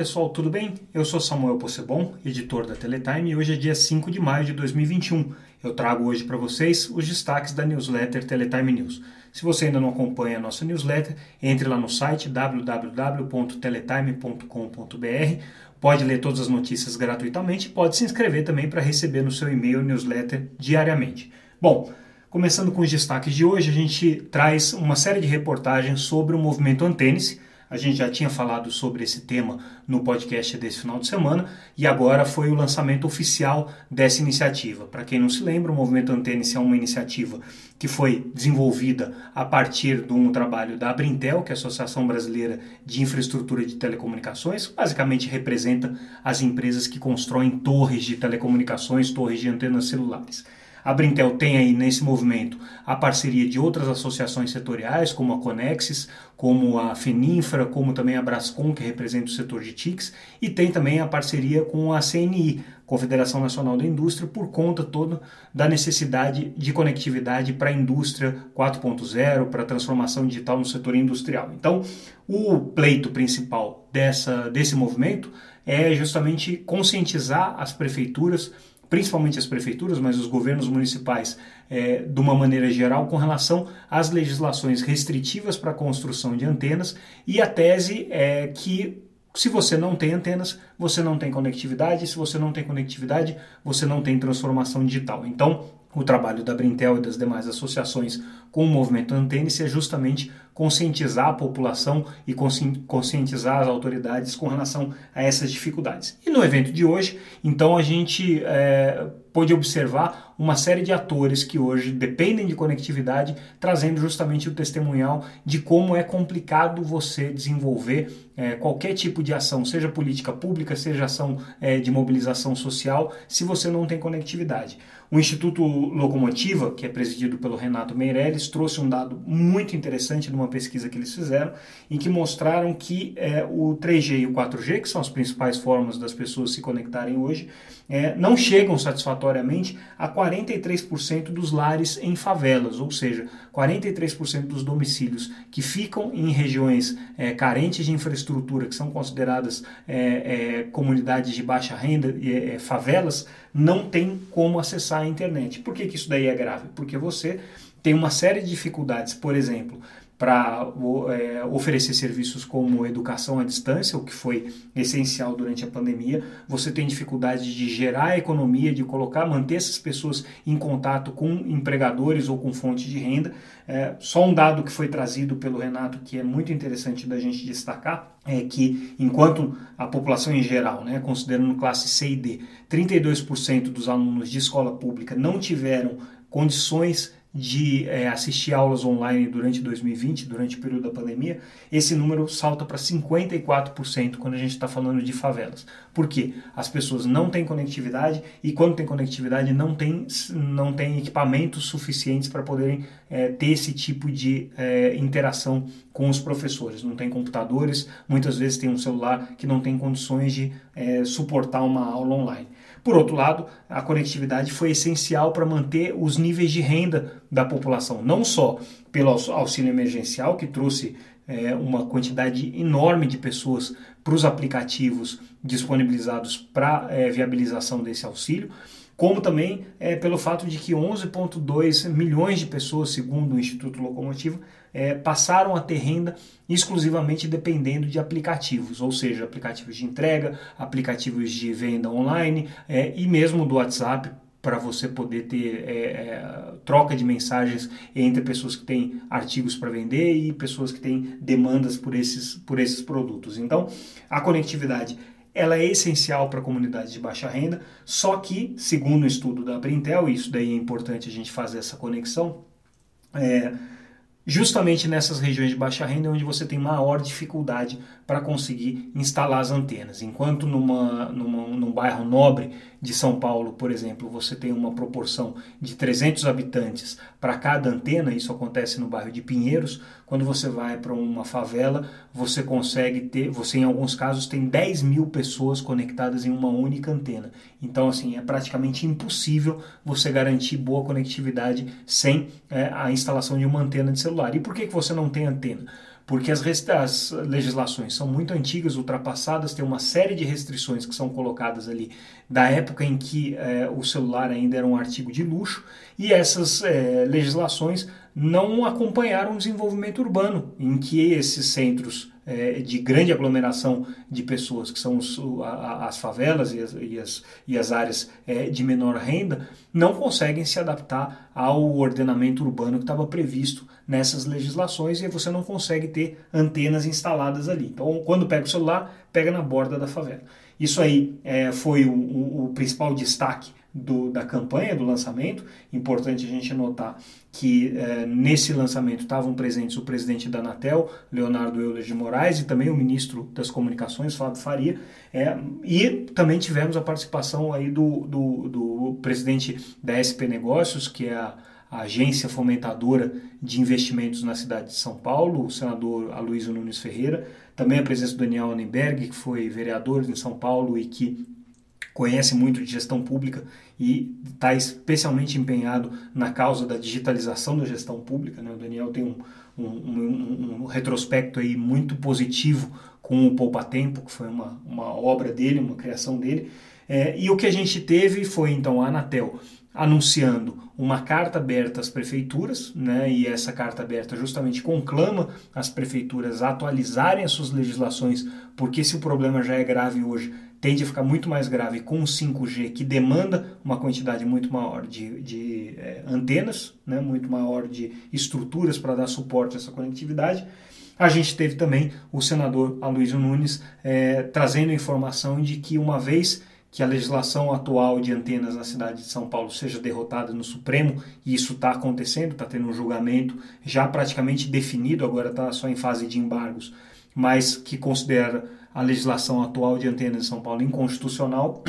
pessoal, tudo bem? Eu sou Samuel Possebon, editor da Teletime, e hoje é dia 5 de maio de 2021. Eu trago hoje para vocês os destaques da newsletter Teletime News. Se você ainda não acompanha a nossa newsletter, entre lá no site www.teletime.com.br, pode ler todas as notícias gratuitamente e pode se inscrever também para receber no seu e-mail newsletter diariamente. Bom, começando com os destaques de hoje, a gente traz uma série de reportagens sobre o movimento Antênice, a gente já tinha falado sobre esse tema no podcast desse final de semana e agora foi o lançamento oficial dessa iniciativa. Para quem não se lembra, o Movimento Antênice é uma iniciativa que foi desenvolvida a partir de um trabalho da Abrintel, que é a Associação Brasileira de Infraestrutura de Telecomunicações, basicamente representa as empresas que constroem torres de telecomunicações, torres de antenas celulares. A Brintel tem aí nesse movimento a parceria de outras associações setoriais, como a Conexis, como a Feninfra, como também a Brascom, que representa o setor de TICs, e tem também a parceria com a CNI, Confederação Nacional da Indústria, por conta toda da necessidade de conectividade para a indústria 4.0, para a transformação digital no setor industrial. Então, o pleito principal dessa, desse movimento é justamente conscientizar as prefeituras principalmente as prefeituras, mas os governos municipais é, de uma maneira geral, com relação às legislações restritivas para a construção de antenas e a tese é que se você não tem antenas, você não tem conectividade, se você não tem conectividade, você não tem transformação digital. Então, o trabalho da Brintel e das demais associações com o movimento Antênice é justamente conscientizar a população e conscientizar as autoridades com relação a essas dificuldades. E no evento de hoje, então, a gente é, pôde observar uma série de atores que hoje dependem de conectividade, trazendo justamente o testemunhal de como é complicado você desenvolver é, qualquer tipo de ação, seja política pública, seja ação é, de mobilização social, se você não tem conectividade. O Instituto Locomotiva, que é presidido pelo Renato Meirelles, trouxe um dado muito interessante de uma pesquisa que eles fizeram, em que mostraram que é, o 3G e o 4G, que são as principais formas das pessoas se conectarem hoje, é, não chegam satisfatoriamente a 43% dos lares em favelas, ou seja, 43% dos domicílios que ficam em regiões é, carentes de infraestrutura, que são consideradas é, é, comunidades de baixa renda, é, favelas, não tem como acessar a internet. Por que, que isso daí é grave? Porque você tem uma série de dificuldades, por exemplo, para é, oferecer serviços como educação à distância, o que foi essencial durante a pandemia. Você tem dificuldade de gerar economia, de colocar, manter essas pessoas em contato com empregadores ou com fonte de renda. É, só um dado que foi trazido pelo Renato que é muito interessante da gente destacar é que enquanto a população em geral, né, considerando classe C e D, 32% dos alunos de escola pública não tiveram condições de é, assistir aulas online durante 2020, durante o período da pandemia, esse número salta para 54% quando a gente está falando de favelas. Por quê? As pessoas não têm conectividade e quando tem conectividade não tem, não tem equipamentos suficientes para poderem é, ter esse tipo de é, interação com os professores. Não tem computadores, muitas vezes tem um celular que não tem condições de suportar uma aula online. Por outro lado, a conectividade foi essencial para manter os níveis de renda da população, não só pelo auxílio emergencial, que trouxe é, uma quantidade enorme de pessoas para os aplicativos disponibilizados para é, viabilização desse auxílio, como também é, pelo fato de que 11,2 milhões de pessoas, segundo o Instituto Locomotiva, é, passaram a ter renda exclusivamente dependendo de aplicativos, ou seja, aplicativos de entrega, aplicativos de venda online é, e mesmo do WhatsApp para você poder ter é, é, troca de mensagens entre pessoas que têm artigos para vender e pessoas que têm demandas por esses, por esses produtos. Então, a conectividade ela é essencial para comunidades de baixa renda, só que, segundo o estudo da Brintel, e isso daí é importante a gente fazer essa conexão, é, justamente nessas regiões de baixa renda é onde você tem maior dificuldade para conseguir instalar as antenas. Enquanto numa, numa, num bairro nobre de São Paulo, por exemplo, você tem uma proporção de 300 habitantes para cada antena, isso acontece no bairro de Pinheiros, quando você vai para uma favela, você consegue ter, você em alguns casos tem 10 mil pessoas conectadas em uma única antena. Então, assim, é praticamente impossível você garantir boa conectividade sem é, a instalação de uma antena de celular. E por que, que você não tem antena? porque as, as, legislações são muito antigas, ultrapassadas, tem uma série de restrições que são colocadas ali da época em que é, o celular ainda era um artigo de luxo, e essas é, legislações não acompanharam o desenvolvimento urbano, em que esses centros é, de grande aglomeração de pessoas, que são os, a, as favelas e as, e as, e as áreas é, de menor renda, não conseguem se adaptar ao ordenamento urbano que estava previsto nessas legislações e você não consegue ter antenas instaladas ali. Então, quando pega o celular, pega na borda da favela. Isso aí é, foi o, o, o principal destaque do, da campanha, do lançamento. Importante a gente notar que é, nesse lançamento estavam presentes o presidente da Anatel, Leonardo Euler de Moraes, e também o ministro das Comunicações, Fábio Faria, é, e também tivemos a participação aí do, do, do presidente da SP Negócios, que é a, a agência fomentadora de investimentos na cidade de São Paulo, o senador Aloysio Nunes Ferreira, também a presença do Daniel Annenberg, que foi vereador em São Paulo e que conhece muito de gestão pública e está especialmente empenhado na causa da digitalização da gestão pública. Né? O Daniel tem um, um, um, um, retrospecto aí muito positivo com o Poupa Tempo, que foi uma, uma obra dele, uma criação dele. É, e o que a gente teve foi então a Anatel anunciando uma carta aberta às prefeituras, né, e essa carta aberta justamente conclama as prefeituras a atualizarem as suas legislações, porque se o problema já é grave hoje, tende a ficar muito mais grave com o 5G, que demanda uma quantidade muito maior de, de é, antenas, né, muito maior de estruturas para dar suporte a essa conectividade. A gente teve também o senador Aloysio Nunes é, trazendo informação de que uma vez que a legislação atual de antenas na cidade de São Paulo seja derrotada no Supremo, e isso está acontecendo, está tendo um julgamento já praticamente definido, agora está só em fase de embargos, mas que considera a legislação atual de antenas de São Paulo inconstitucional,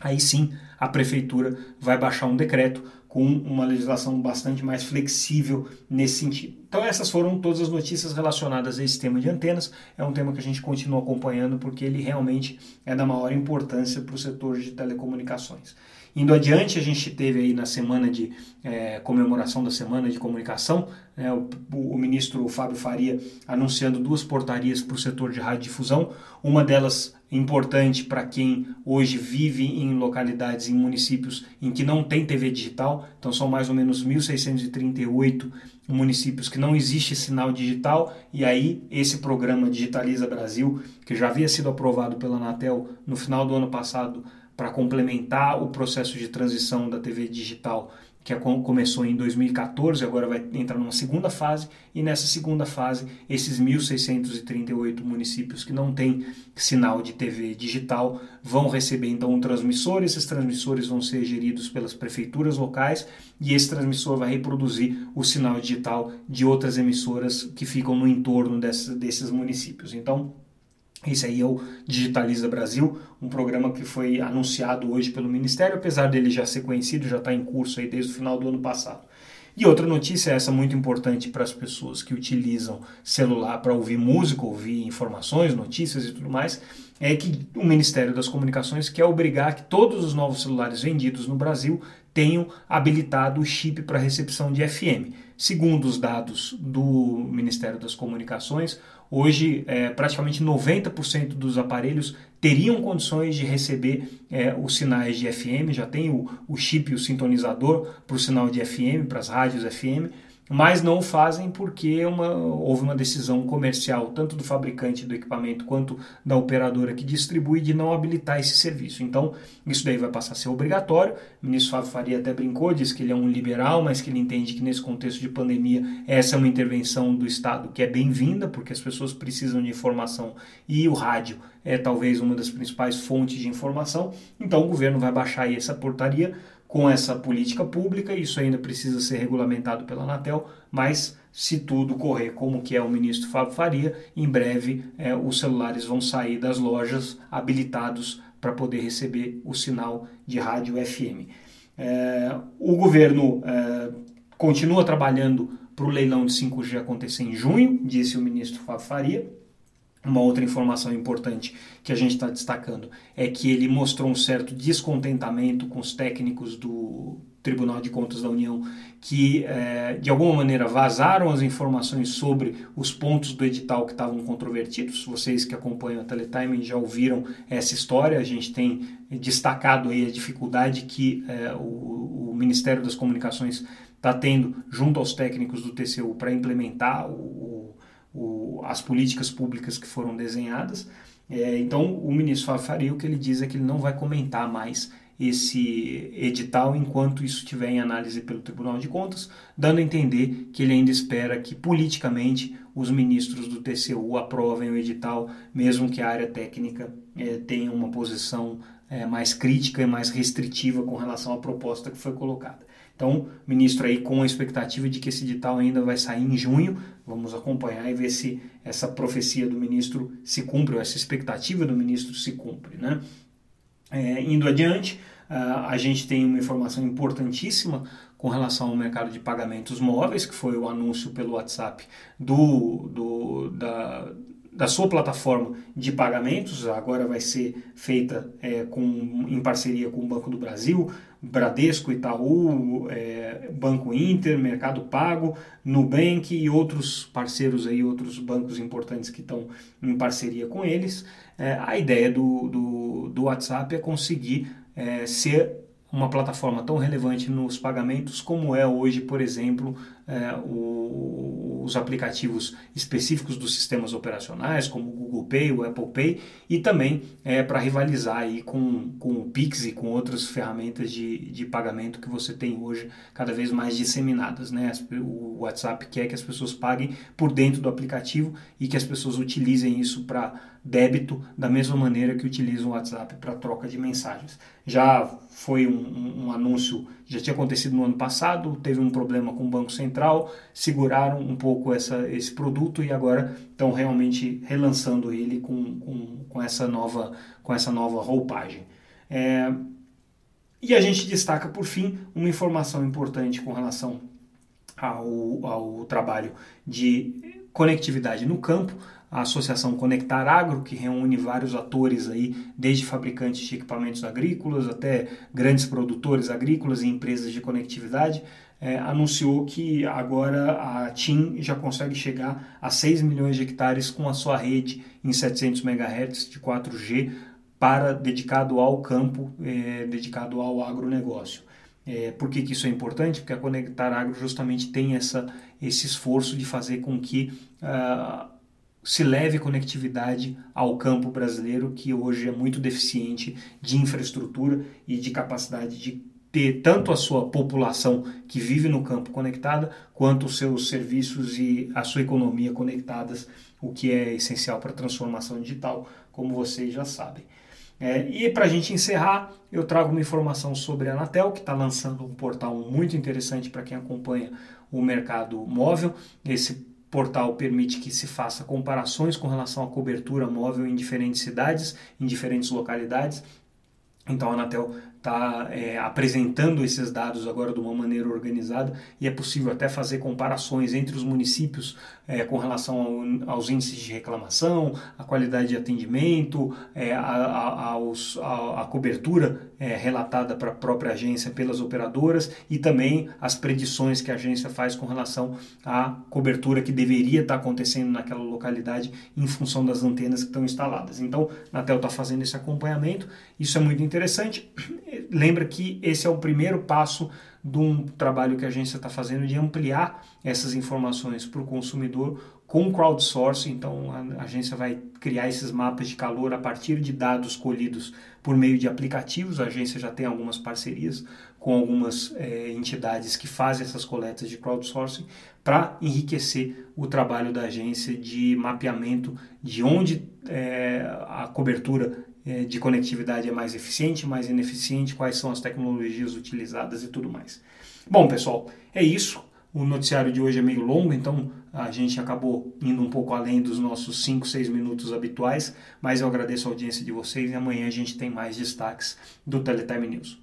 aí sim a prefeitura vai baixar um decreto com uma legislação bastante mais flexível nesse sentido. Então essas foram todas as notícias relacionadas a esse tema de antenas. É um tema que a gente continua acompanhando porque ele realmente é da maior importância para o setor de telecomunicações. Indo adiante, a gente teve aí na semana de é, comemoração da Semana de Comunicação, né, o, o, ministro Fábio Faria anunciando duas portarias para o setor de radiodifusão, uma delas importante para quem hoje vive em localidades, em municípios em que não tem TV digital, então são mais ou menos 1.638 municípios que não existe sinal digital, e aí esse programa Digitaliza Brasil, que já havia sido aprovado pela Anatel no final do ano passado, para complementar o processo de transição da TV digital que começou em 2014, agora vai entrar numa segunda fase, e nessa segunda fase, esses 1.638 municípios que não têm sinal de TV digital vão receber então um transmissor, esses transmissores vão ser geridos pelas prefeituras locais, e esse transmissor vai reproduzir o sinal digital de outras emissoras que ficam no entorno desses municípios. Então, esse aí é o Digitaliza Brasil, um programa que foi anunciado hoje pelo Ministério, apesar dele já ser conhecido, já está em curso aí desde o final do ano passado. E outra notícia, essa muito importante para as pessoas que utilizam celular para ouvir música, ouvir informações, notícias e tudo mais, é que o Ministério das Comunicações quer obrigar que todos os novos celulares vendidos no Brasil tenham habilitado o chip para recepção de FM. Segundo os dados do Ministério das Comunicações, Hoje, é, praticamente 90% dos aparelhos teriam condições de receber é, os sinais de FM, já tem o, o chip, o sintonizador para o sinal de FM, para as rádios FM, mas não o fazem porque uma, houve uma decisão comercial, tanto do fabricante do equipamento quanto da operadora que distribui, de não habilitar esse serviço. Então, isso daí vai passar a ser obrigatório. O ministro Fábio Faria até brincou, disse que ele é um liberal, mas que ele entende que nesse contexto de pandemia essa é uma intervenção do Estado que é bem-vinda, porque as pessoas precisam de informação e o rádio é talvez uma das principais fontes de informação. Então, o governo vai baixar aí essa portaria com essa política pública, isso ainda precisa ser regulamentado pela Anatel, mas se tudo correr como que é o ministro Fábio Faria, em breve é, os celulares vão sair das lojas habilitados para poder receber o sinal de rádio FM. É, o governo é, continua trabalhando para o leilão de 5G acontecer em junho, disse o ministro Fábio Faria. Uma outra informação importante que a gente está destacando é que ele mostrou um certo descontentamento com os técnicos do Tribunal de Contas da União que, é, de alguma maneira, vazaram as informações sobre os pontos do edital que estavam controvertidos. Vocês que acompanham a Teletime já ouviram essa história. A gente tem destacado aí a dificuldade que é, o, o, Ministério das Comunicações está tendo junto aos técnicos do TCU para implementar o, o, as políticas públicas que foram desenhadas. É, então, o ministro Fábio Faria, o que ele diz é que ele não vai comentar mais esse edital enquanto isso estiver em análise pelo Tribunal de Contas, dando a entender que ele ainda espera que politicamente os ministros do TCU aprovem o edital, mesmo que a área técnica é, tenha uma posição é, mais crítica e mais restritiva com relação à proposta que foi colocada. Então, ministro aí com a expectativa de que esse edital ainda vai sair em junho, vamos acompanhar e ver se essa profecia do ministro se cumpre, ou essa expectativa do ministro se cumpre, né? É, indo adiante, uh, a gente tem uma informação importantíssima com relação ao mercado de pagamentos móveis, que foi o anúncio pelo WhatsApp do, do, da, da sua plataforma de pagamentos, agora vai ser feita é, com, em parceria com o Banco do Brasil, Bradesco, Itaú, é, Banco Inter, Mercado Pago, Nubank e outros parceiros aí, outros bancos importantes que estão em parceria com eles. É, a ideia do, do, do, WhatsApp é conseguir é, ser uma plataforma tão relevante nos pagamentos como é hoje, por exemplo, é, o, os aplicativos específicos dos sistemas operacionais, como o Google Pay, o Apple Pay, e também é, para rivalizar aí com, com o Pix e com outras ferramentas de, de pagamento que você tem hoje cada vez mais disseminadas. Né? O WhatsApp quer que as pessoas paguem por dentro do aplicativo e que as pessoas utilizem isso para débito da mesma maneira que utilizam o WhatsApp para troca de mensagens. Já foi um, um, anúncio, já tinha acontecido no ano passado, teve um problema com o Banco Central, seguraram um pouco essa, esse produto e agora estão realmente relançando ele com, com, com, essa, nova, com essa nova roupagem. É, e a gente destaca, por fim, uma informação importante com relação ao, ao trabalho de conectividade no campo a Associação Conectar Agro, que reúne vários atores aí, desde fabricantes de equipamentos agrícolas até grandes produtores agrícolas e empresas de conectividade, é, anunciou que agora a TIM já consegue chegar a 6 milhões de hectares com a sua rede em 700 MHz de 4G para dedicado ao campo, é, dedicado ao agronegócio. É, por que, que, isso é importante? Porque a Conectar Agro justamente tem essa, esse esforço de fazer com que uh, se leve conectividade ao campo brasileiro, que hoje é muito deficiente de infraestrutura e de capacidade de ter tanto a sua população que vive no campo conectada, quanto os seus serviços e a sua economia conectadas, o que é essencial para a transformação digital, como vocês já sabem. É, e para a gente encerrar, eu trago uma informação sobre a Anatel, que está lançando um portal muito interessante para quem acompanha o mercado móvel. Esse portal permite que se faça comparações com relação à cobertura móvel em diferentes cidades, em diferentes localidades. Então a Anatel está é, apresentando esses dados agora de uma maneira organizada e é possível até fazer comparações entre os municípios é, com relação ao, aos índices de reclamação, a qualidade de atendimento, é, a, a, aos, a, a, cobertura é, relatada para a própria agência pelas operadoras e também as predições que a agência faz com relação à cobertura que deveria estar tá acontecendo naquela localidade em função das antenas que estão instaladas. Então, a Anatel está fazendo esse acompanhamento, isso é muito interessante lembra que esse é o primeiro passo de um trabalho que a agência está fazendo de ampliar essas informações para o consumidor com crowdsourcing. Então, a agência vai criar esses mapas de calor a partir de dados colhidos por meio de aplicativos. A agência já tem algumas parcerias com algumas é, entidades que fazem essas coletas de crowdsourcing para enriquecer o trabalho da agência de mapeamento de onde é, a cobertura é, de conectividade é mais eficiente, mais ineficiente, quais são as tecnologias utilizadas e tudo mais. Bom, pessoal, é isso. O noticiário de hoje é meio longo, então a gente acabou indo um pouco além dos nossos 5, 6 minutos habituais, mas eu agradeço a audiência de vocês e amanhã a gente tem mais destaques do Teletime News.